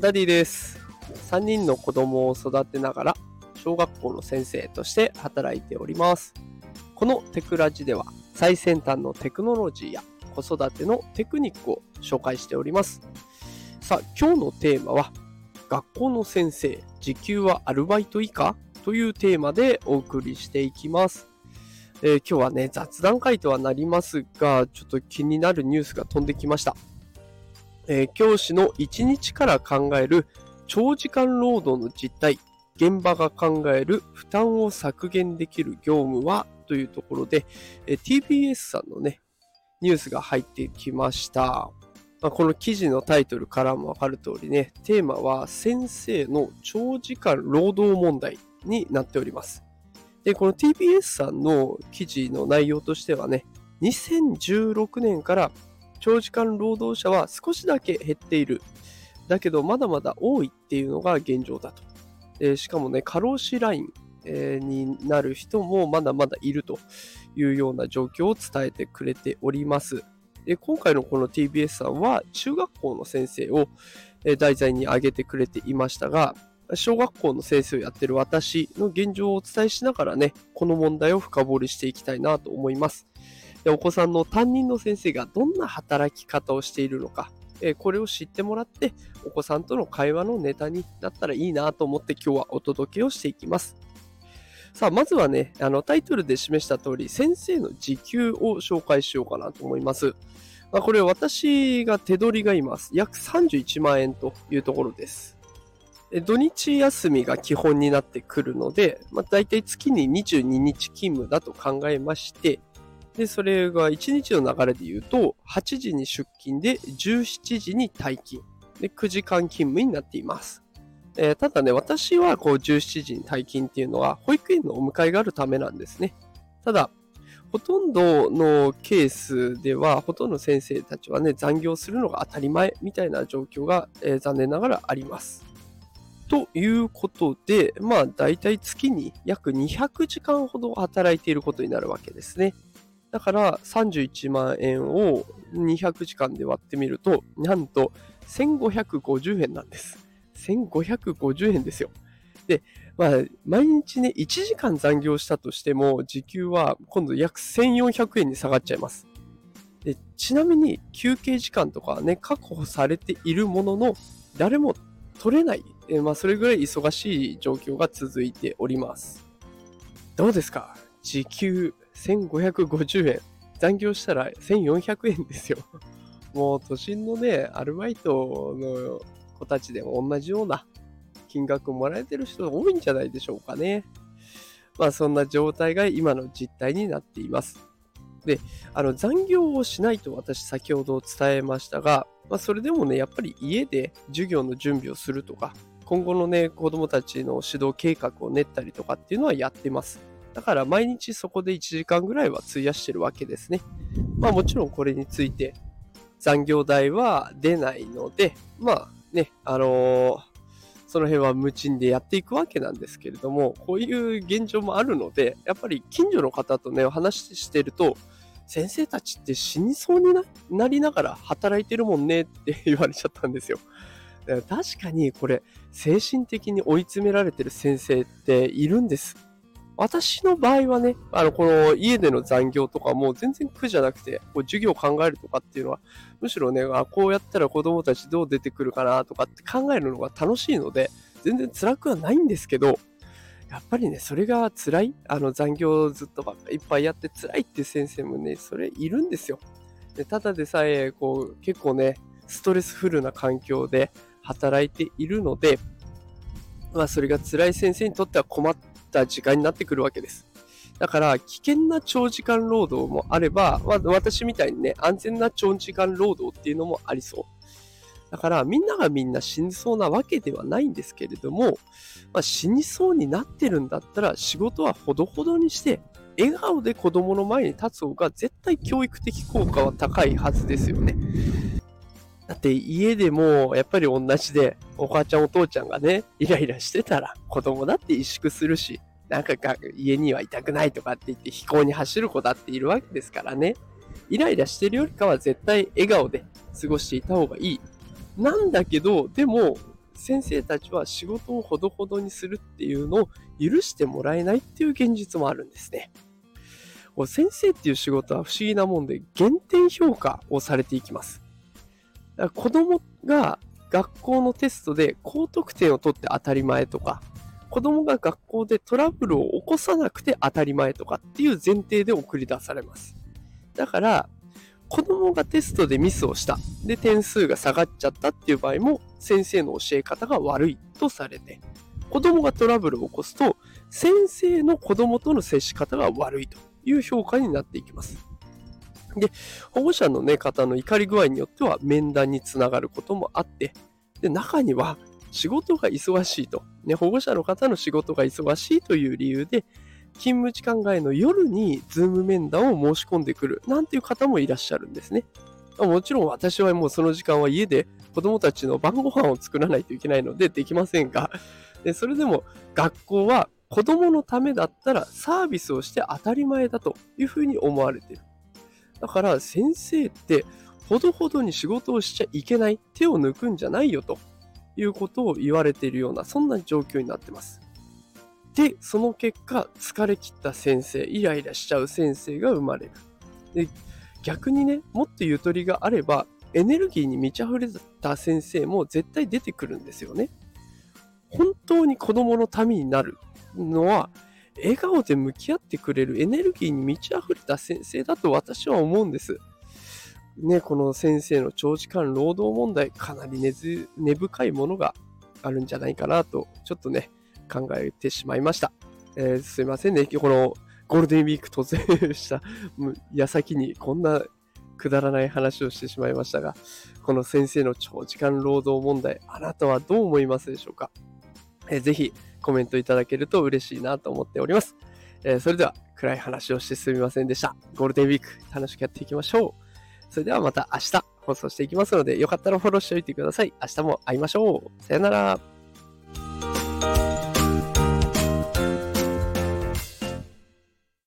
ダディです。3人の子供を育てながら、小学校の先生として働いております。このテクラジでは、最先端のテクノロジーや子育てのテクニックを紹介しております。さあ、今日のテーマは、学校の先生、時給はアルバイト以下？というテーマでお送りしていきます。えー今日はね、雑談会とはなりますが、ちょっと気になるニュースが飛んできました。えー教師の1日から考える長時間労働の実態、現場が考える負担を削減できる業務はというところで、えー TBS さんのね、ニュースが入ってきました。まあこの記事のタイトルからもわかる通りね、テーマは先生の長時間労働問題になっております。で、この TBS さんの記事の内容としてはね、2016年から長時間労働者は少しだけ減っている。だけど、まだまだ多いっていうのが現状だと。でしかもね、過労死ライン、になる人もまだまだいるというような状況を伝えてくれております。で今回のこの TBS さんは中学校の先生を題材に挙げてくれていましたが、小学校の先生をやってる私の現状をお伝えしながらね、この問題を深掘りしていきたいなと思います。でお子さんの担任の先生がどんな働き方をしているのか、えこれを知ってもらって、お子さんとの会話のネタになったらいいなと思って今日はお届けをしていきます。さあ、まずはね、あのタイトルで示した通り、先生の時給を紹介しようかなと思います。まあ、これ私が手取りがいます。約31万円というところです。土日休みが基本になってくるので、まあ、大体月に22日勤務だと考えまして、で、それが1日の流れで言うと、8時に出勤で17時に退勤。で、9時間勤務になっています。えーただね、私はこう17時に退勤っていうのは、保育園のお迎えがあるためなんですね。ただ、ほとんどのケースでは、ほとんど先生たちはね、残業するのが当たり前みたいな状況が、えー残念ながらあります。ということで、まあ、大体月に約200時間ほど働いていることになるわけですね。だから、31万円を200時間で割ってみると、なんと1550円なんです。1550円ですよ。で、まあ、毎日ね、1時間残業したとしても、時給は今度約1400円に下がっちゃいます。でちなみに、休憩時間とかね、確保されているものの、誰も取れない。えまあ、それぐらい忙しい状況が続いております。どうですか？時給1550円。残業したら1400円ですよ。もう都心のね、アルバイトの子たちでも同じような金額もらえてる人多いんじゃないでしょうかね。まあそんな状態が今の実態になっています。で、あの残業をしないと私先ほど伝えましたが、まあそれでもね、やっぱり家で授業の準備をするとか、今後のね、子供たちの指導計画を練ったりとかっていうのはやってます。だから毎日そこで1時間ぐらいは費やしてるわけですね。まあもちろんこれについて残業代は出ないので、まあね、あのーその辺は無賃でやっていくわけなんですけれども、こういう現状もあるので、やっぱり近所の方とね、お話ししてると、先生たちって死にそうになりながら働いてるもんねって言われちゃったんですよ。確かにこれ、精神的に追い詰められてる先生っているんです。私の場合はね、あの、この家での残業とかも全然苦じゃなくて、こう授業を考えるとかっていうのは、むしろね、あこうやったら子供たちどう出てくるかなとかって考えるのが楽しいので、全然辛くはないんですけど、やっぱりね、それが辛い、あの残業ずっとばっかいっぱいやって辛いっていう先生もね、それいるんですよ。でただでさえ、こう、結構ね、ストレスフルな環境で働いているので、まあ、それが辛い先生にとっては困った時間になってくるわけです。だから、危険な長時間労働もあれば、まあ、私みたいにね、安全な長時間労働っていうのもありそう。だから、みんながみんな死にそうなわけではないんですけれども、まあ、死にそうになってるんだったら、仕事はほどほどにして、笑顔で子供の前に立つ方が絶対教育的効果は高いはずですよね。だって家でもやっぱり同じで、お母ちゃんお父ちゃんがね、イライラしてたら子供だって萎縮するし、なんか家にはいたくないとかって言って飛行に走る子だっているわけですからね。イライラしてるよりかは絶対笑顔で過ごしていた方がいい。なんだけど、でも、先生たちは仕事をほどほどにするっていうのを許してもらえないっていう現実もあるんですね。先生っていう仕事は不思議なもんで減点評価をされていきます。だから子供が学校のテストで高得点を取って当たり前とか、子供が学校でトラブルを起こさなくて当たり前とかっていう前提で送り出されます。だから、子供がテストでミスをした。で、点数が下がっちゃったっていう場合も、先生の教え方が悪いとされて、子供がトラブルを起こすと、先生の子供との接し方が悪いという評価になっていきます。で、保護者の、ね、方の怒り具合によっては面談につながることもあって、で、中には仕事が忙しいと、ね、保護者の方の仕事が忙しいという理由で、勤務時間外の夜にズーム面談を申し込んでくるなんていう方もいらっしゃるんですね。もちろん私はもうその時間は家で子供たちの晩ご飯を作らないといけないのでできませんが、それでも学校は子供のためだったらサービスをして当たり前だというふうに思われている。だから先生ってほどほどに仕事をしちゃいけない、手を抜くんじゃないよということを言われているような、そんな状況になってます。で、その結果、疲れ切った先生、イライラしちゃう先生が生まれる。で逆にね、もっとゆとりがあれば、エネルギーに満ち溢れた先生も絶対出てくるんですよね。本当に子供のためになるのは、笑顔で向き合ってくれるエネルギーに満ち溢れた先生だと私は思うんです。ね、この先生の長時間労働問題、かなり根根深いものがあるんじゃないかなと、ちょっとね、考えてしまいました。えー、すいませんね、このゴールデンウィーク突然した矢先にこんなくだらない話をしてしまいましたが、この先生の長時間労働問題、あなたはどう思いますでしょうか、えー、ぜひコメントいただけると嬉しいなと思っております。えー、それでは暗い話をしてすみませんでした。ゴールデンウィーク楽しくやっていきましょう。それではまた明日放送していきますので、よかったらフォローしておいてください。明日も会いましょう。さよなら。